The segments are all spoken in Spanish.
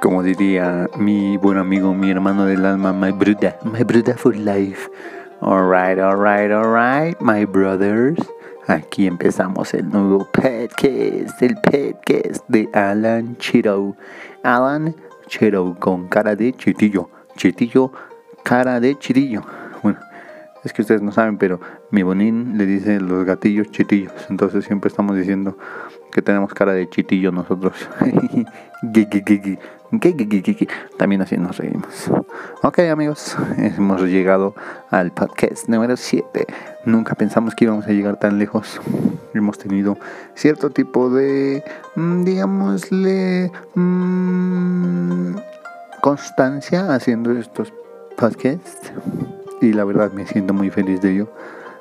Como diría mi buen amigo, mi hermano del alma, my brother, my brother for life. Alright, alright, alright, my brothers. Aquí empezamos el nuevo podcast, el podcast de Alan Chiro. Alan Chiro con cara de chitillo, chitillo, cara de chitillo. Bueno, es que ustedes no saben, pero mi bonín le dice los gatillos chitillos. Entonces siempre estamos diciendo que tenemos cara de chitillo nosotros. También así nos reímos. Ok amigos, hemos llegado al podcast número 7. Nunca pensamos que íbamos a llegar tan lejos. Hemos tenido cierto tipo de, mm, digámosle, mm, constancia haciendo estos podcasts. Y la verdad me siento muy feliz de ello.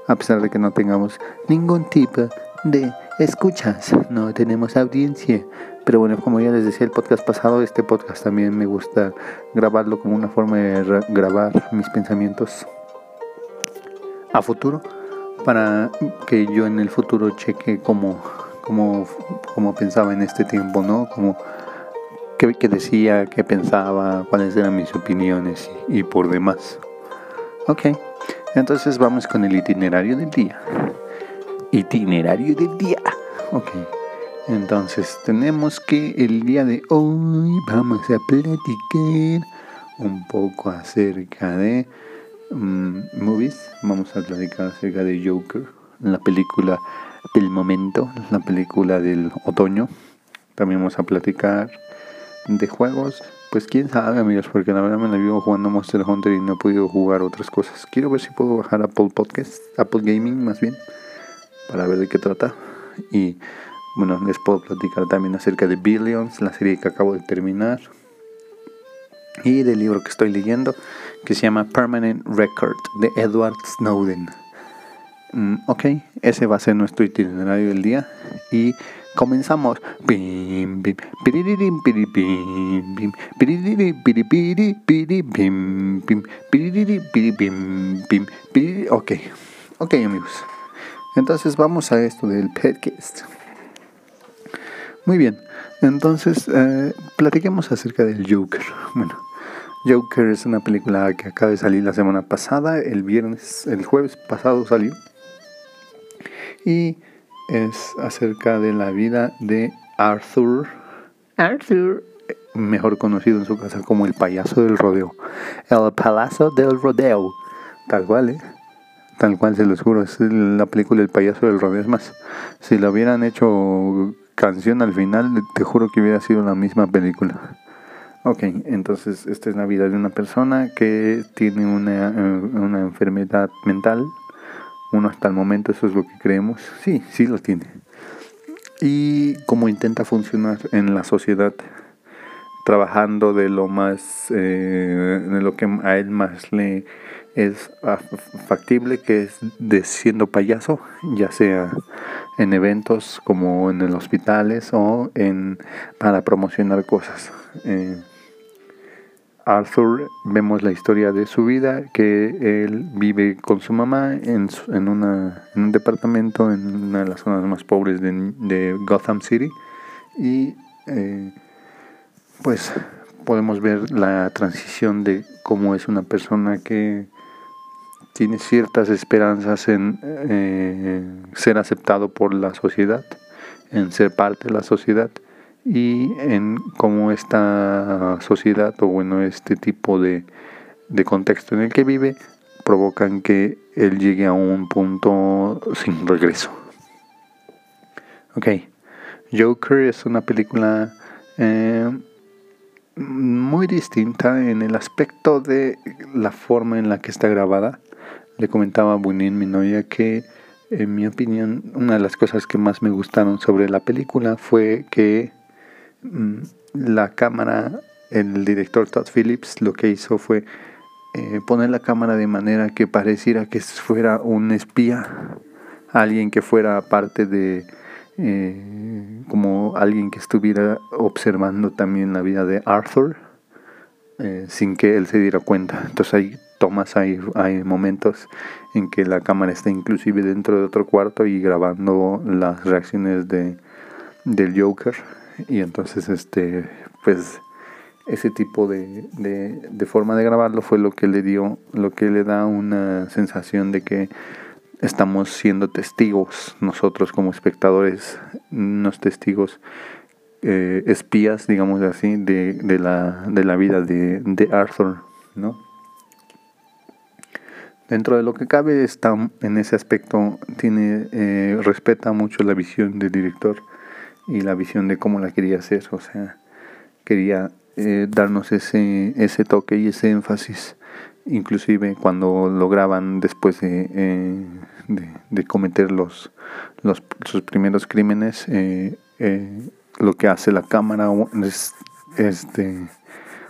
A pesar de que no tengamos ningún tipo de escuchas, no tenemos audiencia. Pero bueno, como ya les decía el podcast pasado, este podcast también me gusta grabarlo como una forma de grabar mis pensamientos a futuro para que yo en el futuro cheque cómo, cómo, cómo pensaba en este tiempo, ¿no? Como qué, decía, qué pensaba, cuáles eran mis opiniones y, y por demás. Ok, entonces vamos con el itinerario del día. Itinerario del día. Ok. Entonces tenemos que el día de hoy vamos a platicar un poco acerca de um, movies. Vamos a platicar acerca de Joker, la película del momento, la película del otoño. También vamos a platicar de juegos. Pues quién sabe amigos, porque la verdad me la vivo jugando Monster Hunter y no he podido jugar otras cosas. Quiero ver si puedo bajar Apple Podcast, Apple Gaming más bien, para ver de qué trata. Y bueno, les puedo platicar también acerca de Billions, la serie que acabo de terminar. Y del libro que estoy leyendo, que se llama Permanent Record, de Edward Snowden. Mm, ok, ese va a ser nuestro itinerario del día. Y comenzamos. Ok, ok amigos. Entonces vamos a esto del podcast. Muy bien, entonces eh, platiquemos acerca del Joker. Bueno, Joker es una película que acaba de salir la semana pasada, el viernes, el jueves pasado salió. Y es acerca de la vida de Arthur. Arthur, mejor conocido en su casa como el payaso del rodeo. El palazo del rodeo. Tal cual, ¿eh? Tal cual se los juro, es la película El payaso del rodeo. Es más, si lo hubieran hecho canción al final, te juro que hubiera sido la misma película. Ok, entonces esta es la vida de una persona que tiene una, eh, una enfermedad mental. Uno hasta el momento eso es lo que creemos. Sí, sí lo tiene. Y cómo intenta funcionar en la sociedad, trabajando de lo más, eh, de lo que a él más le es factible, que es de siendo payaso, ya sea en eventos como en los hospitales o en para promocionar cosas. Eh, Arthur vemos la historia de su vida, que él vive con su mamá en, en, una, en un departamento en una de las zonas más pobres de, de Gotham City y eh, pues podemos ver la transición de cómo es una persona que tiene ciertas esperanzas en eh, ser aceptado por la sociedad, en ser parte de la sociedad y en cómo esta sociedad o bueno este tipo de, contexto en el que vive provocan que él llegue a un punto sin regreso. Ok, Joker es una película eh, muy distinta en el aspecto de la forma en la que está grabada le comentaba a Bunin, mi novia, que en mi opinión una de las cosas que más me gustaron sobre la película fue que mm, la cámara, el director Todd Phillips lo que hizo fue eh, poner la cámara de manera que pareciera que fuera un espía, alguien que fuera parte de, eh, como alguien que estuviera observando también la vida de Arthur, eh, sin que él se diera cuenta. Entonces hay tomas, hay, hay momentos en que la cámara está inclusive dentro de otro cuarto y grabando las reacciones de, del Joker. Y entonces, este, pues, ese tipo de, de, forma de grabarlo fue lo que le dio, lo que le da una sensación de que estamos siendo testigos nosotros como espectadores, unos testigos eh, espías, digamos así, de, de, la, de la vida de, de Arthur, ¿no? Dentro de lo que cabe está en ese aspecto tiene eh, respeta mucho la visión del director y la visión de cómo la quería hacer, o sea, quería eh, darnos ese ese toque y ese énfasis, inclusive cuando lo graban después de, eh, cometer los, los sus primeros crímenes, lo que hace la cámara es este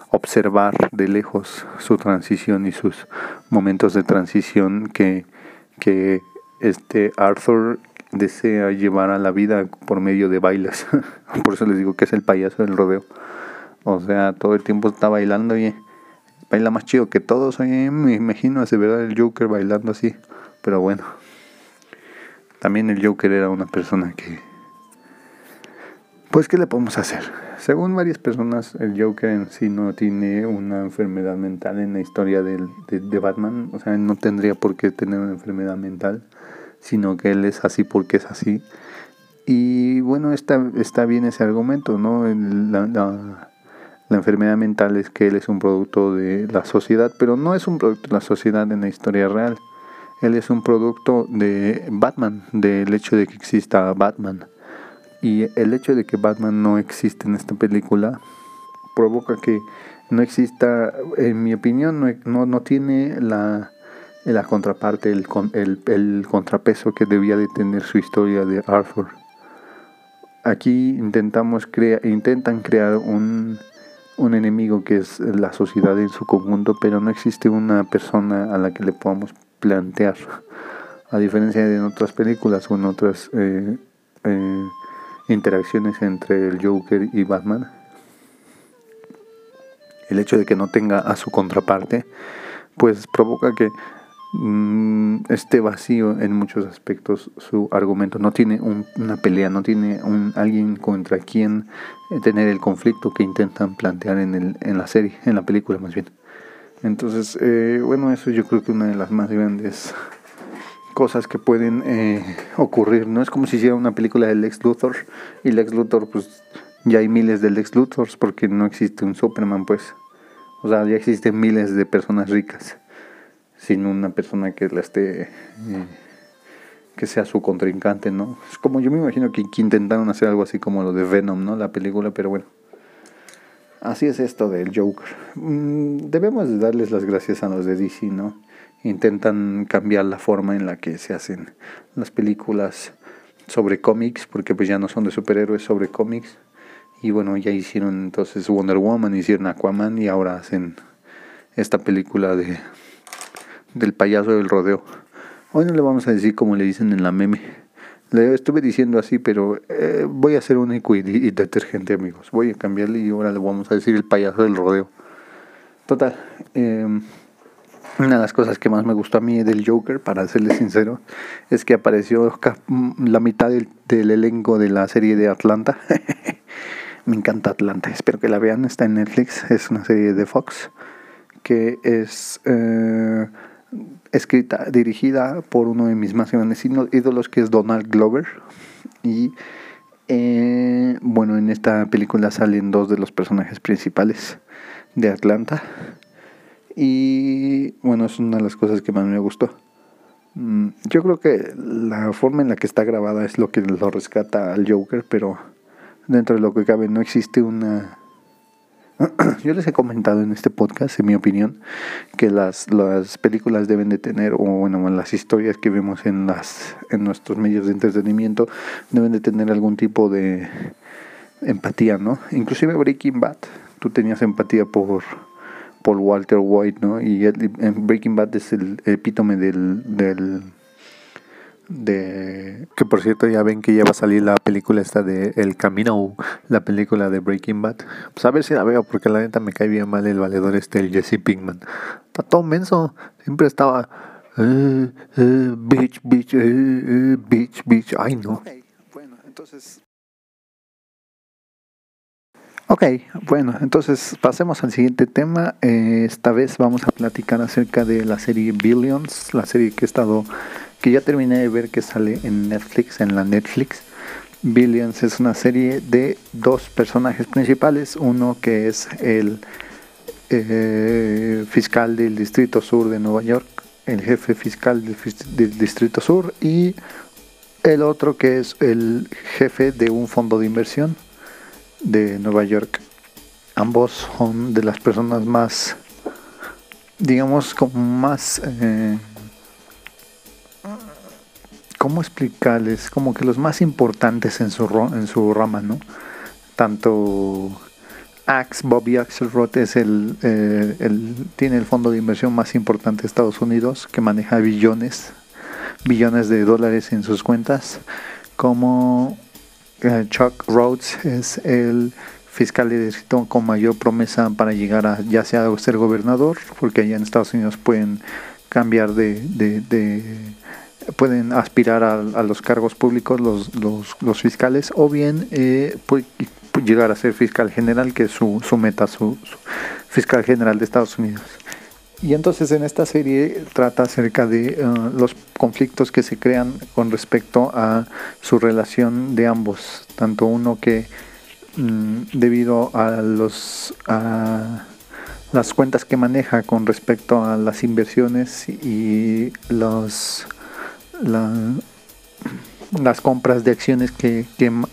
observar de lejos su transición y sus momentos de transición que, que este Arthur desea llevar a la vida por medio de bailes. por eso les digo que es el payaso del rodeo. O sea, todo el tiempo está bailando y baila más chido que todos. me imagino ese verdad el Joker bailando así. Pero bueno, también el Joker era una persona que pues, ¿qué le podemos hacer? Según varias personas, el Joker en sí no tiene una enfermedad mental en la historia de, de, Batman. O sea, no tendría por qué tener una enfermedad mental, sino que él es así porque es así. Y bueno, está, está bien ese argumento, ¿no? La, la, la enfermedad mental es que él es un producto de la sociedad, pero no es un producto de la sociedad en la historia real. Él es un producto de Batman, del hecho de que exista Batman. Y el hecho de que Batman no existe en esta película provoca que no exista, en mi opinión, no, no, tiene la, la contraparte, el, el, el, contrapeso que debía de tener su historia de Arthur. Aquí intentamos crea, intentan crear un, un enemigo que es la sociedad en su conjunto, pero no existe una persona a la que le podamos plantear. A diferencia de en otras películas o en otras eh, eh, interacciones entre el Joker y Batman. El hecho de que no tenga a su contraparte, pues provoca que mm, esté vacío en muchos aspectos su argumento. No tiene una pelea, no tiene un, alguien contra quien tener el conflicto que intentan plantear en, el, en la serie, en la película más bien. Entonces, eh, bueno, eso yo creo que una de las más grandes cosas que pueden eh, ocurrir, ¿no? Es como si hiciera una película del Lex Luthor y Lex Luthor, pues ya hay miles de Lex Luthors porque no existe un Superman, pues. O sea, ya existen miles de personas ricas sin una persona que la esté... Eh, que sea su contrincante, ¿no? Es como yo me imagino que, intentaron hacer algo así como lo de Venom, ¿no? La película, pero bueno. Así es esto del Joker. Mm, debemos de darles las gracias a los de DC, ¿no? Intentan cambiar la forma en la que se hacen las películas sobre cómics, porque pues ya no son de superhéroes, sobre cómics. Y bueno, ya hicieron entonces Wonder Woman, hicieron Aquaman y ahora hacen esta película de del payaso del rodeo. Hoy no le vamos a decir como le dicen en la meme. Le estuve diciendo así, pero eh, voy a hacer un y, y detergente, amigos. Voy a cambiarle y ahora le vamos a decir el payaso del rodeo. Total. Eh, una de las cosas que más me gustó a mí del Joker, para serle sincero, es que apareció la mitad del, elenco de la serie de Atlanta. me encanta Atlanta, espero que la vean, está en Netflix, es una serie de Fox que es eh, escrita, dirigida por uno de mis más grandes ídolos, que es Donald Glover. Y eh, bueno, en esta película salen dos de los personajes principales de Atlanta. Y bueno, es una de las cosas que más me gustó. Mm, yo creo que la forma en la que está grabada es lo que lo rescata al Joker, pero dentro de lo que cabe no existe una... Yo les he comentado en este podcast, en mi opinión, que las, las películas deben de tener, o bueno, las historias que vemos en, las, en nuestros medios de entretenimiento, deben de tener algún tipo de empatía, ¿no? Inclusive Breaking Bad, tú tenías empatía por Paul Walter White, ¿no? Y en Breaking Bad es el epítome del, del de que por cierto ya ven que ya va a salir la película esta de El Camino, la película de Breaking Bad. Pues a ver si la veo porque la neta me cae bien mal el valedor este el Jesse Pinkman. Está todo menso, siempre estaba eh, eh, bitch, bitch, eh, eh bitch, bitch. Ay, no. bueno, entonces Ok, bueno, entonces pasemos al siguiente tema. Eh, esta vez vamos a platicar acerca de la serie Billions, la serie que he estado, que ya terminé de ver que sale en Netflix, en la Netflix. Billions es una serie de dos personajes principales, uno que es el eh, fiscal del Distrito Sur de Nueva York, el jefe fiscal del Distrito Sur y el otro que es el jefe de un fondo de inversión de Nueva York. Ambos son de las personas más, digamos, como más... Eh, ¿Cómo explicarles? Como que los más importantes en su, en su rama, ¿no? Tanto Axe, Bobby Axelrod es el, eh, el, tiene el fondo de inversión más importante de Estados Unidos, que maneja billones, billones de dólares en sus cuentas, como Chuck Rhodes es el fiscal de distrito con mayor promesa para llegar a ya sea ser gobernador, porque allá en Estados Unidos pueden cambiar de, de, pueden aspirar a, los cargos públicos los, los, fiscales o bien eh, llegar a ser fiscal general, que es su, su meta, su, fiscal general de Estados Unidos. Y entonces en esta serie trata acerca de uh, los conflictos que se crean con respecto a su relación de ambos, tanto uno que mm, debido a los a las cuentas que maneja con respecto a las inversiones y los las compras de acciones que,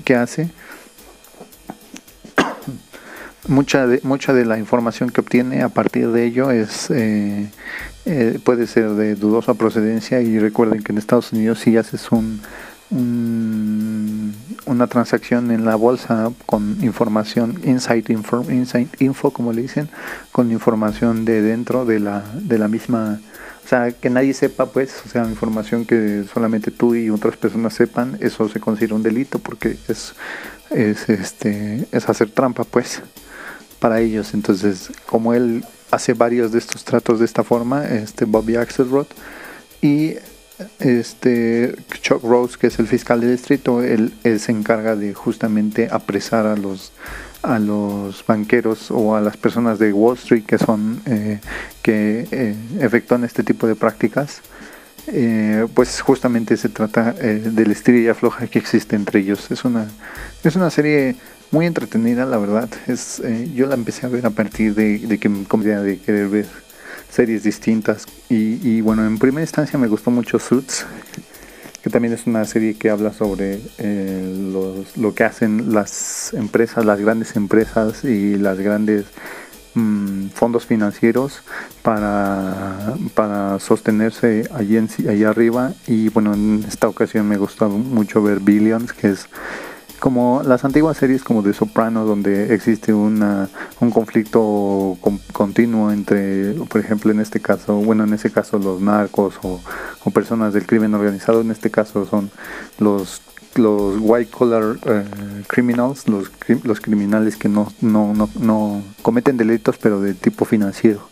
que hace mucha de, mucha de la información que obtiene a partir de ello es eh, eh, puede ser de dudosa procedencia y recuerden que en Estados Unidos si haces un, una transacción en la bolsa con información inside info, info como le dicen con información de dentro de la de la misma o sea que nadie sepa pues o sea información que solamente tú y otras personas sepan eso se considera un delito porque es es este es hacer trampa pues para ellos. Entonces, como él hace varios de estos tratos de esta forma, este Bobby Axelrod y este Chuck Rose, que es el fiscal del distrito, él, se encarga de justamente apresar a los a los banqueros o a las personas de Wall Street que son eh, que eh, efectúan este tipo de prácticas eh, pues justamente se trata del estrella floja que existe entre ellos es una es una serie muy entretenida, la verdad. Es, eh, yo la empecé a ver a partir de, que me comencé de querer ver series distintas. Y, bueno, en primera instancia me gustó mucho Suits, que también es una serie que habla sobre eh, lo que hacen las empresas, las grandes empresas y las grandes mm, fondos financieros para, para sostenerse allí, en, allí arriba. Y bueno, en esta ocasión me gustó mucho ver Billions, que es como las antiguas series como de Soprano donde existe una, un conflicto continuo entre por ejemplo en este caso bueno en ese caso los narcos o, personas del crimen organizado en este caso son los los white collar eh, criminals los, los criminales que no, no, no, no cometen delitos pero de tipo financiero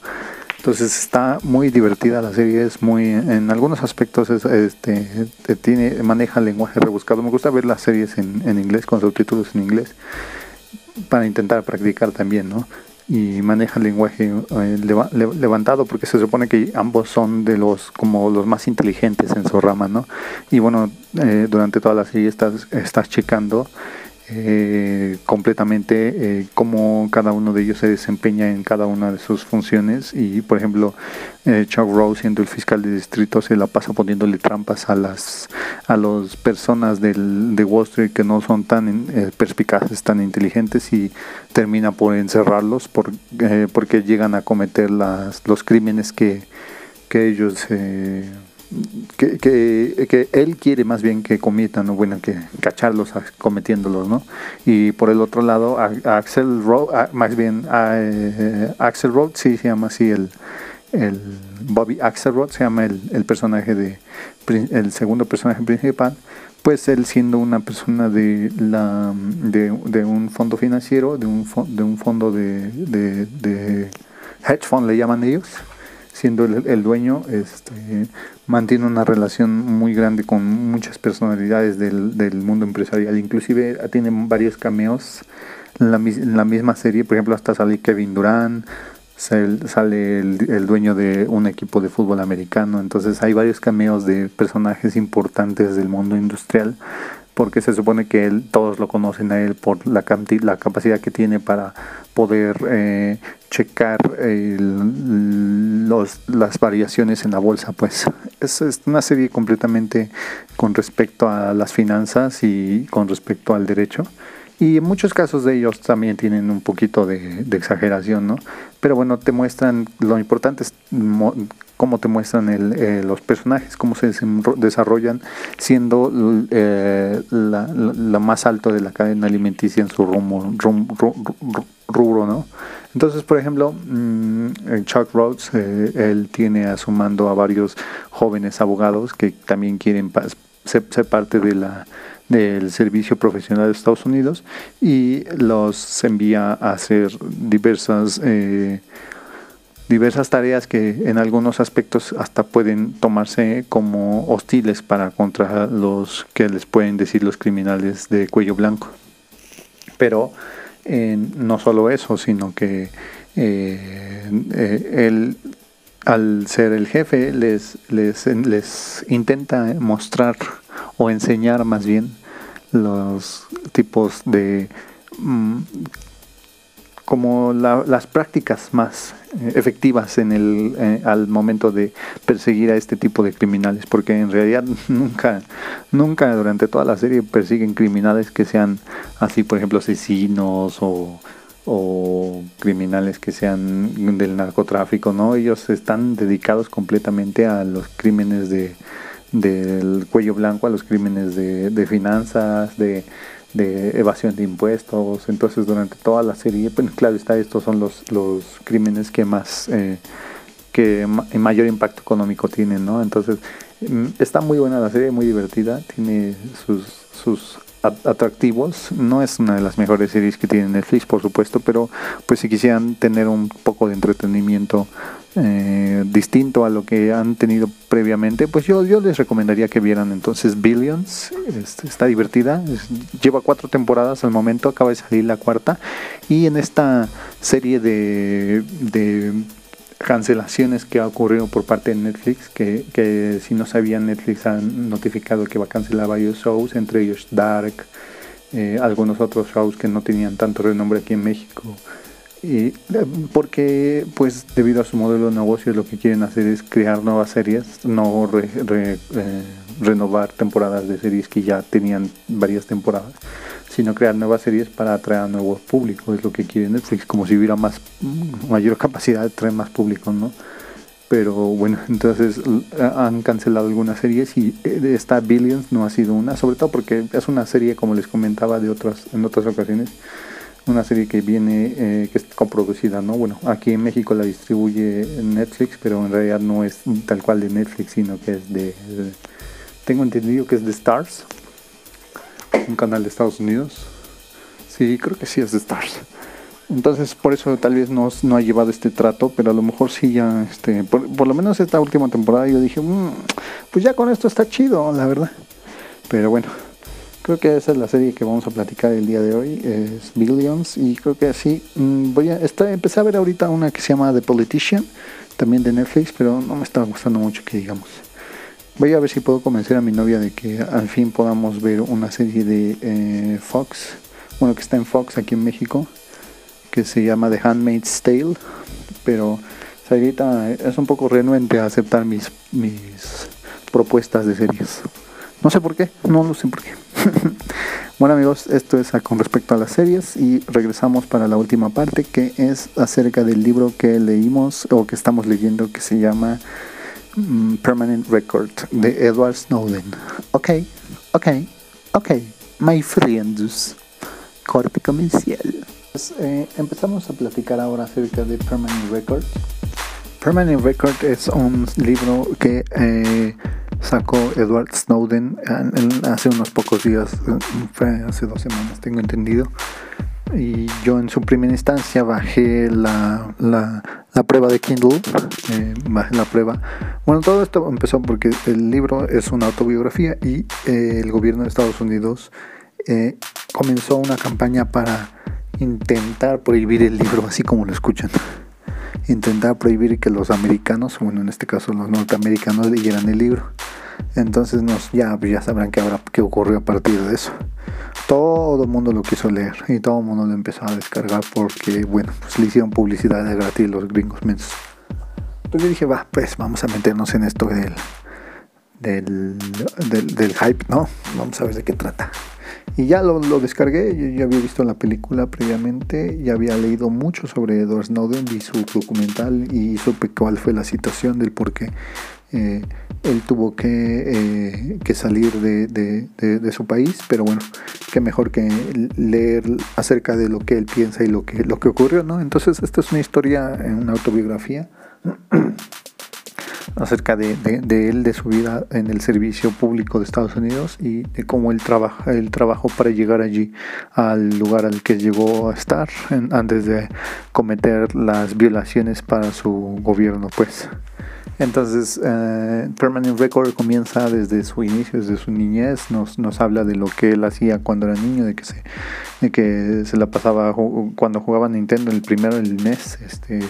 entonces está muy divertida la serie, es muy, en algunos aspectos es, este, tiene, maneja lenguaje rebuscado. Me gusta ver las series en, en inglés, con subtítulos en inglés, para intentar practicar también, ¿no? y maneja el lenguaje eh, levantado porque se supone que ambos son de los como los más inteligentes en su rama no y bueno eh, durante toda la serie estás estás checando eh, completamente eh, cómo cada uno de ellos se desempeña en cada una de sus funciones. Y por ejemplo eh, Chuck Rose siendo el fiscal de distrito se la pasa poniéndole trampas a las a las personas del, de Wall Street que no son tan eh, perspicaces tan inteligentes y termina por encerrarlos por, porque llegan a cometer las, los crímenes que, que ellos que, que, él quiere más bien que cometan, ¿no? bueno, que cacharlos cometiéndolos, ¿no? Y por el otro lado, Axel Road, más bien eh, Axel Road, sí se llama así el, el Bobby Axelrod se llama el, el, personaje de el segundo personaje principal pues él siendo una persona de la de, de un fondo financiero de un de un fondo de, de hedge fund le llaman ellos siendo el, dueño, este, mantiene una relación muy grande con muchas personalidades del, mundo empresarial. Inclusive tiene varios cameos en la, misma serie, por ejemplo, hasta sale Kevin Durant, sale el, dueño de un equipo de fútbol americano, entonces hay varios cameos de personajes importantes del mundo industrial, porque se supone que él, todos lo conocen a él por la, la capacidad que tiene para poder eh, checar los, las variaciones en la bolsa, pues es, una serie completamente con respecto a las finanzas y con respecto al derecho. Y en muchos casos de ellos también tienen un poquito de, exageración, ¿no? Pero bueno, te muestran, lo importante cómo te muestran el, eh, los personajes, cómo se desarrollan, siendo eh, la, más alto de la cadena alimenticia en su rumbo, rubro, ¿no? Entonces, por ejemplo, mm, Chuck Rhodes, eh, él tiene a su mando a varios jóvenes abogados que también quieren ser parte de la del Servicio Profesional de Estados Unidos y los envía a hacer diversas, eh, diversas tareas que en algunos aspectos hasta pueden tomarse como hostiles para contra los que les pueden decir los criminales de cuello blanco. Pero eh, no solo eso, sino que eh, él al ser el jefe les, les, les intenta mostrar o enseñar más bien los tipos de mm, como las prácticas más eh, efectivas en el eh, al momento de perseguir a este tipo de criminales porque en realidad nunca nunca durante toda la serie persiguen criminales que sean así por ejemplo asesinos o criminales que sean del narcotráfico no ellos están dedicados completamente a los crímenes de del cuello blanco a los crímenes de, finanzas, de, evasión de impuestos. Entonces, durante toda la serie, pues claro está, estos son los, los crímenes que más, eh, que mayor impacto económico tienen, ¿no? Entonces, mm, está muy buena la serie, muy divertida, tiene sus, sus atractivos. No es una de las mejores series que tiene Netflix, por supuesto, pero pues si quisieran tener un poco de entretenimiento eh, distinto a lo que han tenido previamente, pues yo, les recomendaría que vieran entonces Billions. Este, está divertida, lleva cuatro temporadas al momento, acaba de salir la cuarta. Y en esta serie de, cancelaciones que ha ocurrido por parte de Netflix, que, si no sabían, Netflix han notificado que va a cancelar varios shows, entre ellos Dark, eh, algunos otros shows que no tenían tanto renombre aquí en México. Y eh, porque pues debido a su modelo de negocio lo que quieren hacer es crear nuevas series, no eh, renovar temporadas de series que ya tenían varias temporadas sino crear nuevas series para atraer a nuevos públicos, es lo que quiere Netflix, como si hubiera más mayor capacidad de traer más público, ¿no? Pero bueno, entonces han cancelado algunas series y eh, esta Billions no ha sido una, sobre todo porque es una serie, como les comentaba de otras, en otras ocasiones, una serie que viene, eh, que es coproducida, ¿no? Bueno, aquí en México la distribuye Netflix, pero en realidad no es tal cual de Netflix, sino que es de tengo entendido que es de Stars, un canal de Estados Unidos. Sí, creo que sí es de Stars. Entonces, por eso tal vez no, no ha llevado este trato, pero a lo mejor sí ya, este, por, lo menos esta última temporada yo dije, mm, pues ya con esto está chido, la verdad. Pero bueno, creo que esa es la serie que vamos a platicar el día de hoy, es Billions, y creo que así, mm, voy a, está, empecé a ver ahorita una que se llama The Politician, también de Netflix, pero no me está gustando mucho que digamos. Voy a ver si puedo convencer a mi novia de que al fin podamos ver una serie de eh, Fox, bueno que está en Fox aquí en México, que se llama The Handmaid's Tale, pero Sarita es un poco renuente a aceptar mis, mis propuestas de series. No sé por qué, no lo sé por qué. bueno amigos, esto es con respecto a las series y regresamos para la última parte que es acerca del libro que leímos o que estamos leyendo que se llama Mm, permanent Record de Edward Snowden. Ok, ok, ok, my friends. Corte comercial. Pues, eh, empezamos a platicar ahora acerca de Permanent Record. Permanent Record es un libro que eh, sacó Edward Snowden hace unos pocos días, fue hace dos semanas, tengo entendido y yo en su primera instancia bajé la, la, prueba de Kindle, eh, bajé la prueba. Bueno, todo esto empezó porque el libro es una autobiografía y eh, el gobierno de Estados Unidos eh, comenzó una campaña para intentar prohibir el libro así como lo escuchan. Intentar prohibir que los americanos, bueno en este caso los norteamericanos leyeran el libro. Entonces nos, ya, ya sabrán qué, ocurrió a partir de eso. Todo el mundo lo quiso leer y todo el mundo lo empezó a descargar porque, bueno, pues le hicieron publicidad de gratis los gringos mensos. Entonces yo dije, va, pues vamos a meternos en esto del, del, del, hype, ¿no? Vamos a ver de qué trata. Y ya lo, lo, descargué, yo ya había visto la película previamente, ya había leído mucho sobre Edward Snowden, vi su documental y supe cuál fue la situación del por qué eh, él tuvo que, eh, que salir de, de, de, su país, pero bueno, qué mejor que leer acerca de lo que él piensa y lo que, lo que ocurrió, ¿no? Entonces, esta es una historia, una autobiografía acerca de, él, de su vida en el servicio público de Estados Unidos y de cómo él trabaja, el trabajo para llegar allí al lugar al que llegó a estar antes de cometer las violaciones para su gobierno, pues. Entonces, eh, Permanent Record comienza desde su inicio, desde su niñez, nos, nos habla de lo que él hacía cuando era niño, de que se, de que se la pasaba, cuando jugaba Nintendo, el primero del NES, este,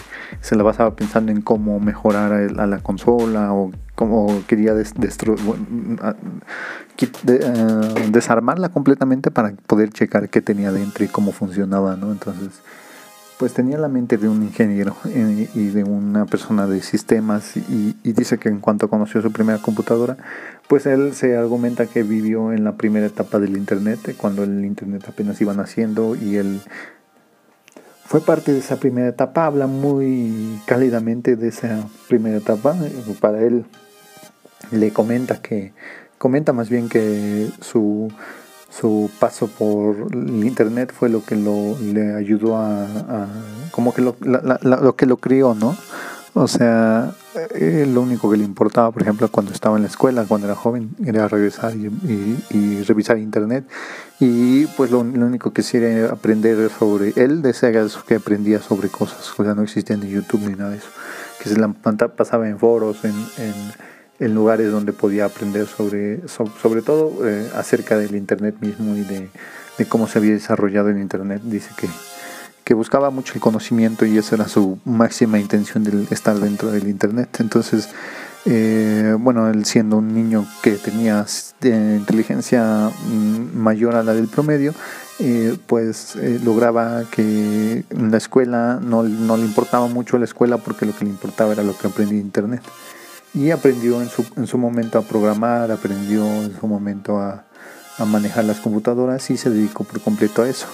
se la pasaba pensando en cómo mejorar a, la consola o cómo quería desarmarla completamente para poder checar qué tenía dentro y cómo funcionaba, ¿no? Entonces pues tenía la mente de un ingeniero eh, y de una persona de sistemas y, dice que en cuanto conoció su primera computadora, pues él se argumenta que vivió en la primera etapa del Internet, eh, cuando el Internet apenas iba naciendo y él fue parte de esa primera etapa, habla muy cálidamente de esa primera etapa, eh, para él le comenta que, comenta más bien que su su paso por el internet fue lo que lo le ayudó a, como que lo, lo que lo crió no o sea eh, lo único que le importaba por ejemplo cuando estaba en la escuela cuando era joven era regresar y, revisar internet. Y pues lo, único que quería aprender sobre él decía que aprendía sobre cosas. O sea no existía ni YouTube ni nada de eso. Que se la pasaba en foros en en lugares donde podía aprender sobre, sobre, todo eh, acerca del Internet mismo y de, cómo se había desarrollado el Internet. Dice que, que buscaba mucho el conocimiento y esa era su máxima intención de estar dentro del Internet. Entonces, eh, bueno, él siendo un niño que tenía eh, inteligencia mm, mayor a la del promedio, pues lograba que en la escuela no, no, le importaba mucho la escuela porque lo que le importaba era lo que aprendía en internet y aprendió en su, en su momento a programar, aprendió en su momento a, a manejar las computadoras y se dedicó por completo a eso.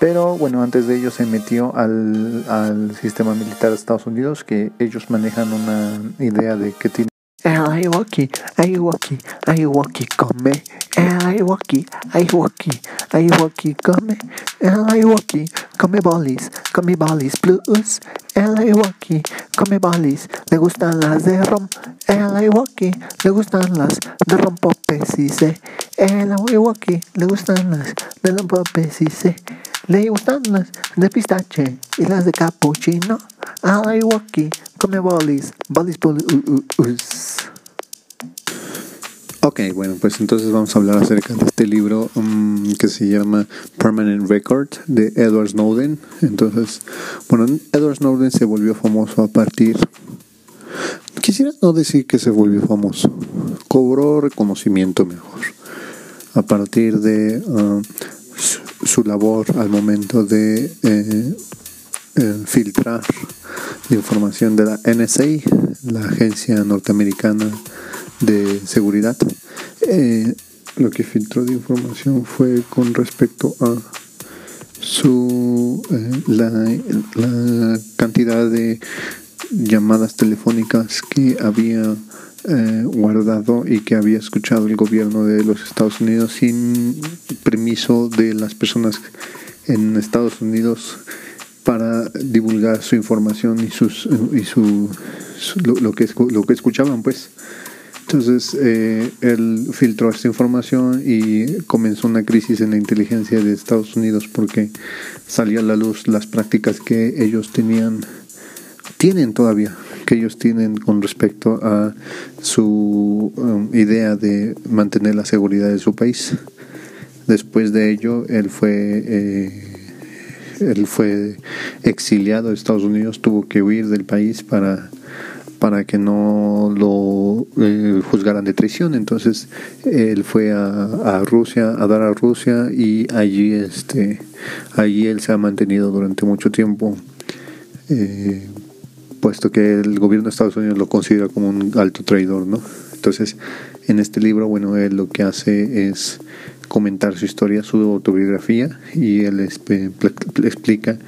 Pero bueno, antes de ello se metió al, al sistema militar de Estados Unidos, que ellos manejan una idea de que tiene Aiwaki, Aiwaki, Aiwaki come. Aiwaki, Aiwaki, Aiwaki come. Aiwaki, come bolis, come bolis blues. Aiwaki, come bolis, le gustan las de rom. Aiwaki, le gustan las de rompopes se. Aiwaki, le gustan las de rompopes se. Le gustan las de pistache y las de cappuccino. Aiwaki, come bolis, bolis blues. Ok, bueno, pues entonces vamos a hablar acerca de este libro um, que se llama Permanent Record de Edward Snowden. Entonces, bueno, Edward Snowden se volvió famoso a partir... Quisiera no decir que se volvió famoso, cobró reconocimiento mejor a partir de uh, su, labor al momento de eh, eh, filtrar la información de la NSA, la agencia norteamericana de seguridad. Eh, lo que filtró de información fue con respecto a su eh, la, cantidad de llamadas telefónicas que había eh, guardado y que había escuchado el gobierno de los Estados Unidos sin permiso de las personas en Estados Unidos para divulgar su información y sus y su, lo, que lo que escuchaban pues. Entonces eh, él filtró esta información y comenzó una crisis en la inteligencia de Estados Unidos porque salió a la luz las prácticas que ellos tenían, tienen todavía, ellos tienen con respecto a su um, idea de mantener la seguridad de su país. Después de ello, él fue, eh, él fue exiliado a Estados Unidos, tuvo que huir del país para para que no lo eh, juzgaran de traición. Entonces él fue a, Rusia, a dar a Rusia y allí, este, allí él se ha mantenido durante mucho tiempo, eh, puesto que el gobierno de Estados Unidos lo considera como un alto traidor, ¿no? Entonces en este libro, bueno, él lo que hace es comentar su historia, su autobiografía y él explica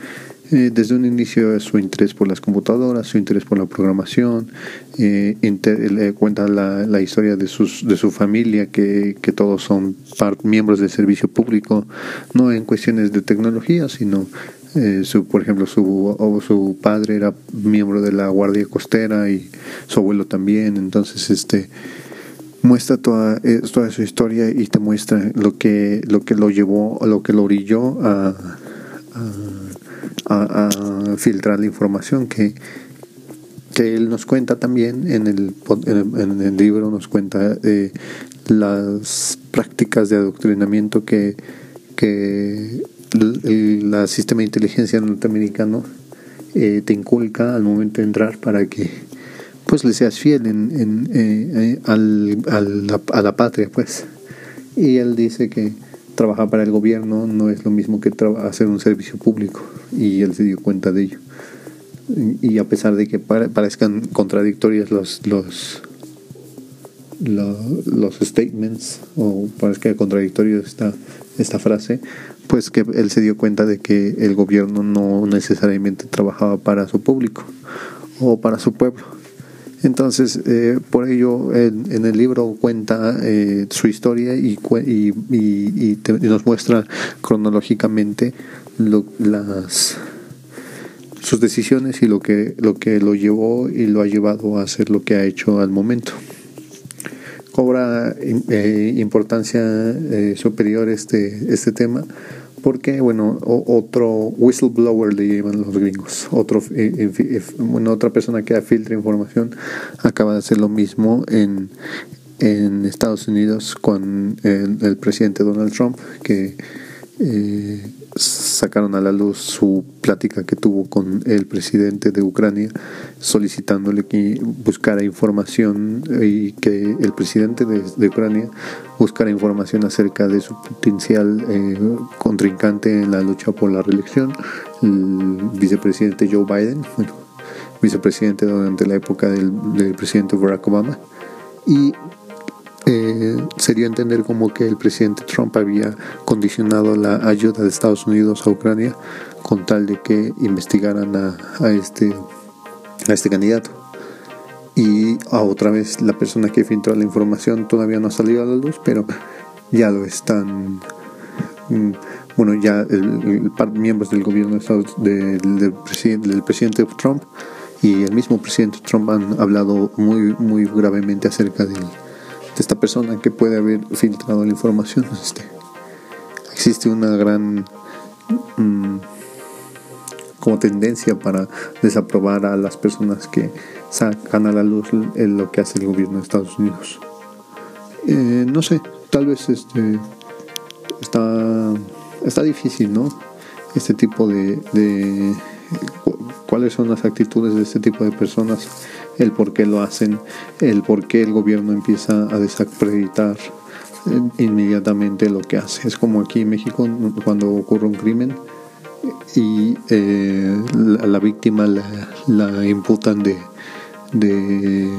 eh, desde un inicio su interés por las computadoras, su interés por la programación, eh, le cuenta la, la, historia de, sus, de su familia, que, que todos son miembros del servicio público, no en cuestiones de tecnología, sino eh, su, por ejemplo, su, su padre era miembro de la Guardia Costera y su abuelo también, entonces este muestra toda, toda su historia y te muestra lo que lo que lo llevó, lo que lo orilló a a, filtrar la información que, que él nos cuenta también en el, en el libro, nos cuenta de las prácticas de adoctrinamiento que, que sistema de inteligencia norteamericano eh, te inculca al momento de entrar para que pues le seas fiel en, en eh, al, a la patria pues. Y él dice que trabajar para el gobierno no es lo mismo que hacer un servicio público y él se dio cuenta de ello. Y a pesar de que parezcan contradictorias los los los, statements o parezca contradictorio esta esta frase pues que él se dio cuenta de que el gobierno no necesariamente trabajaba para su público o para su pueblo. Entonces, eh, por ello, en, el libro cuenta eh, su historia y, y, nos muestra cronológicamente las sus decisiones y lo que lo que lo llevó y lo ha llevado a hacer lo que ha hecho al momento cobra eh, importancia superior este este tema porque, bueno, otro whistleblower le llaman los gringos, otro, eh, bueno, otra persona que filtra información acaba de hacer lo mismo en, en Estados Unidos con el presidente Donald Trump, que eh, sacaron a la luz su plática que tuvo con el presidente de Ucrania solicitándole que buscara información y que el presidente de, Ucrania buscara información acerca de su potencial eh, contrincante en la lucha por la reelección, el vicepresidente Joe Biden, bueno, vicepresidente durante la época del, del presidente Barack Obama y eh, entender como que el presidente Trump había condicionado la ayuda de Estados Unidos a Ucrania con tal de que investigaran a, este, a este candidato. Y a otra vez la persona que filtró la información todavía no ha salido a la luz, pero ya lo están mm, bueno, ya el, miembros del gobierno del, del, presidente, Trump y el mismo presidente Trump han hablado muy, muy gravemente acerca del, de esta persona que puede haber filtrado la información. Este, existe una gran mm, como tendencia para desaprobar a las personas que sacan a la luz lo que hace el gobierno de Estados Unidos. Eh, no sé, tal vez este está está difícil, ¿no? Este tipo de, de cuáles son las actitudes de este tipo de personas el por qué lo hacen, el por qué el gobierno empieza a desacreditar eh, inmediatamente lo que hace. Es como aquí en México cuando ocurre un crimen y eh, la, víctima la, imputan de, de,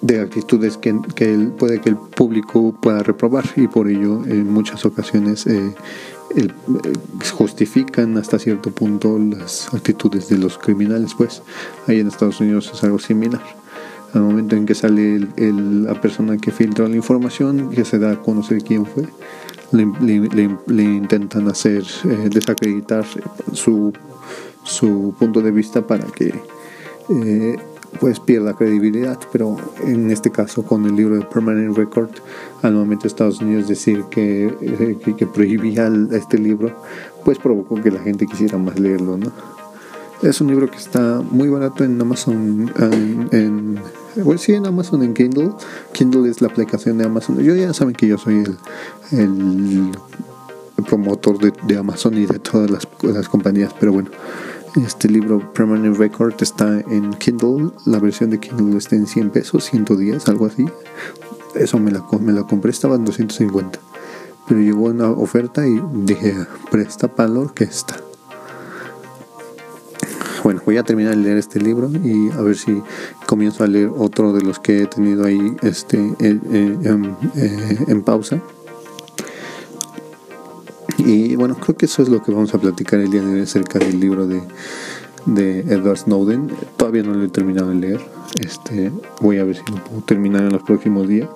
de actitudes que, que, puede que el público pueda reprobar y por ello en muchas ocasiones eh, el, eh, justifican hasta cierto punto las actitudes de los criminales, pues ahí en Estados Unidos es algo similar. Al momento en que sale la persona que filtra la información, que se da a conocer quién fue, le, intentan hacer eh, desacreditar su, su punto de vista para que eh, pues pierda credibilidad, pero en este caso con el libro de Permanent Record, al momento de Estados Unidos decir que, eh, que, prohibía este libro, pues provocó que la gente quisiera más leerlo, ¿no? Es un libro que está muy barato en Amazon, en, en bueno, sí, en Amazon, en Kindle. Kindle es la aplicación de Amazon. Yo ya saben que yo soy el, promotor de, Amazon y de todas las, compañías, pero bueno. Este libro Permanent Record está en Kindle, la versión de Kindle está en 100 pesos, 110, algo así. Eso me la, me la compré, estaba en 250. Pero llegó una oferta y dije, presta palo que está. Bueno, voy a terminar de leer este libro y a ver si comienzo a leer otro de los que he tenido ahí este, en, en, en pausa. Y bueno, creo que eso es lo que vamos a platicar el día de hoy acerca del libro de, de Edward Snowden. Todavía no lo he terminado de leer. Este, voy a ver si lo puedo terminar en los próximos días.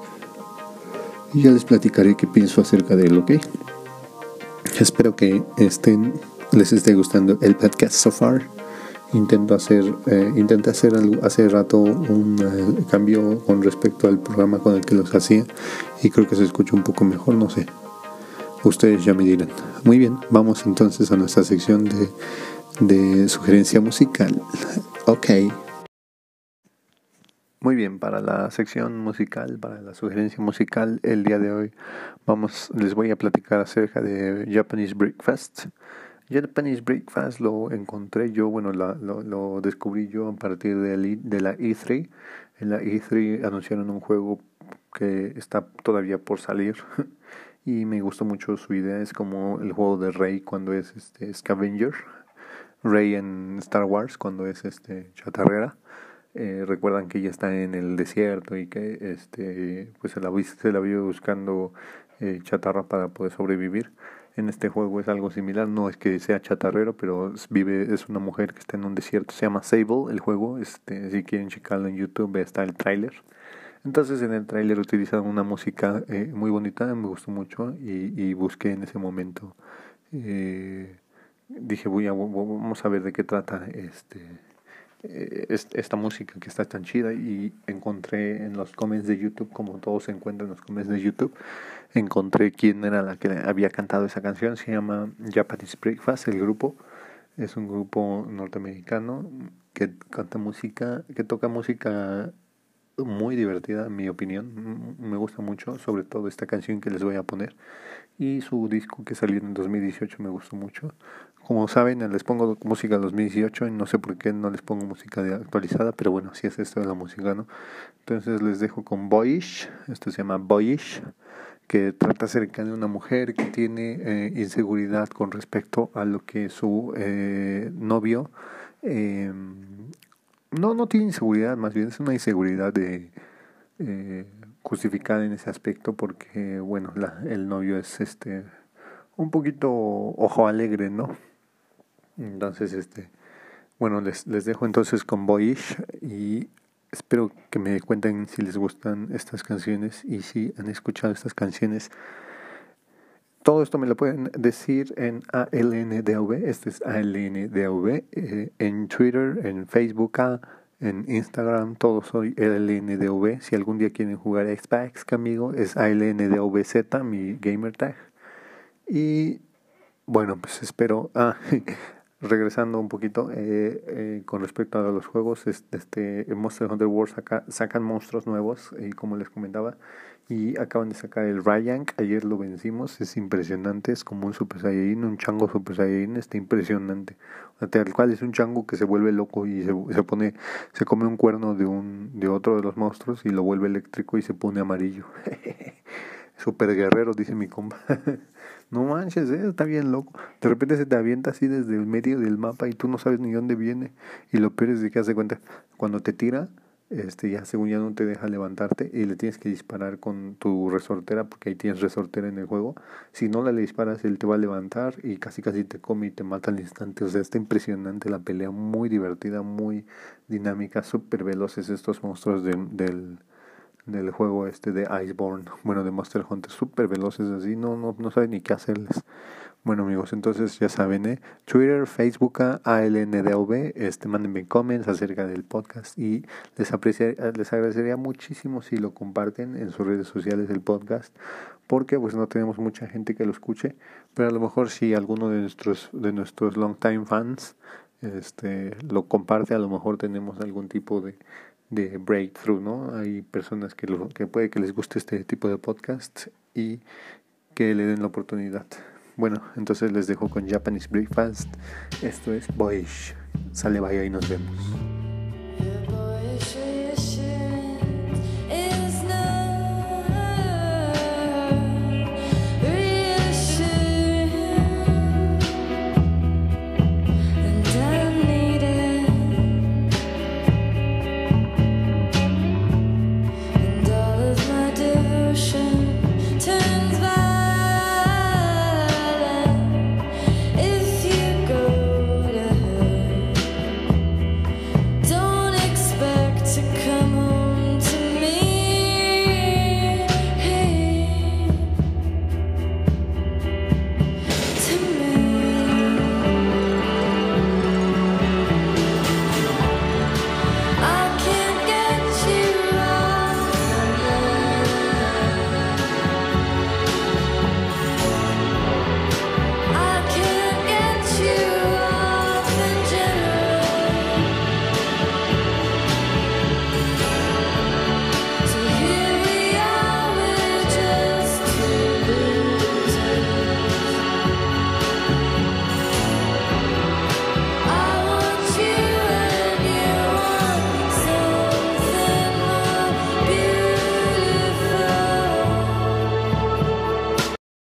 Y ya les platicaré qué pienso acerca de él, ¿ok? Espero que estén, les esté gustando el podcast so far. Intento hacer, eh, intenté hacer algo, hace rato un eh, cambio con respecto al programa con el que los hacía y creo que se escucha un poco mejor, no sé. Ustedes ya me dirán. Muy bien, vamos entonces a nuestra sección de, de sugerencia musical. Ok. Muy bien, para la sección musical, para la sugerencia musical, el día de hoy vamos, les voy a platicar acerca de Japanese Breakfast. Japanese Breakfast lo encontré yo, bueno, la, lo, lo, descubrí yo a partir de, la E3. En la E3 anunciaron un juego que está todavía por salir y me gustó mucho su idea. Es como el juego de Rey cuando es este Scavenger, Rey en Star Wars cuando es este chatarrera. Eh, recuerdan que ella está en el desierto y que este pues se la, se la vive buscando eh, chatarra para poder sobrevivir en este juego es algo similar no es que sea chatarrero pero vive es una mujer que está en un desierto se llama Sable el juego este si quieren checarlo en YouTube está el tráiler. Entonces en el tráiler utilizan una música eh, muy bonita me gustó mucho y, y busqué en ese momento eh, dije voy a vamos a ver de qué trata este esta música que está tan chida y encontré en los comments de YouTube, como todos se encuentran en los comments de YouTube, encontré quién era la que había cantado esa canción, se llama Japanese Breakfast, el grupo, es un grupo norteamericano que canta música, que toca música muy divertida en mi opinión, me gusta mucho, sobre todo esta canción que les voy a poner y su disco que salió en 2018 me gustó mucho. Como saben, les pongo música 2018 y no sé por qué no les pongo música actualizada, pero bueno, si es esto de la música, ¿no? Entonces les dejo con Boyish, esto se llama Boyish, que trata acerca de una mujer que tiene eh, inseguridad con respecto a lo que su eh, novio... Eh, no, no tiene inseguridad, más bien es una inseguridad de... Eh, justificada en ese aspecto porque bueno la, el novio es este un poquito ojo alegre no entonces este bueno les, les dejo entonces con Boyish y espero que me cuenten si les gustan estas canciones y si han escuchado estas canciones. Todo esto me lo pueden decir en ALNDV, este es ALNDV, eh, en Twitter, en Facebook, en Instagram, todo soy ALNDV. Si algún día quieren jugar Xbox conmigo, es ALNDVZ, mi gamer tag. Y bueno, pues espero. Ah, regresando un poquito eh, eh, con respecto a los juegos, este Monster Hunter World saca, sacan monstruos nuevos, y como les comentaba, y acaban de sacar el Ryank, ayer lo vencimos, es impresionante, es como un Super Saiyajin, un chango Super Saiyajin, está impresionante. Tal cual es un chango que se vuelve loco y se, se pone, se come un cuerno de un, de otro de los monstruos y lo vuelve eléctrico y se pone amarillo. Super guerrero, dice mi compa. no manches, ¿eh? está bien loco. De repente se te avienta así desde el medio del mapa y tú no sabes ni dónde viene. Y lo peor es de que hace cuenta, cuando te tira, este ya según ya no te deja levantarte y le tienes que disparar con tu resortera porque ahí tienes resortera en el juego. Si no le disparas él te va a levantar y casi casi te come y te mata al instante. O sea está impresionante la pelea muy divertida muy dinámica súper veloces estos monstruos del del juego este de Iceborne bueno de Monster Hunter súper veloces así no no no saben ni qué hacerles bueno amigos, entonces ya saben, ¿eh? Twitter, Facebook, ALNDV, este, mándenme comments acerca del podcast y les, les agradecería muchísimo si lo comparten en sus redes sociales el podcast, porque pues no tenemos mucha gente que lo escuche, pero a lo mejor si alguno de nuestros, de nuestros long time fans este, lo comparte, a lo mejor tenemos algún tipo de, de breakthrough, ¿no? Hay personas que, lo, que puede que les guste este tipo de podcast y que le den la oportunidad. Bueno, entonces les dejo con Japanese Breakfast. Esto es Boyish. Sale, vaya y nos vemos.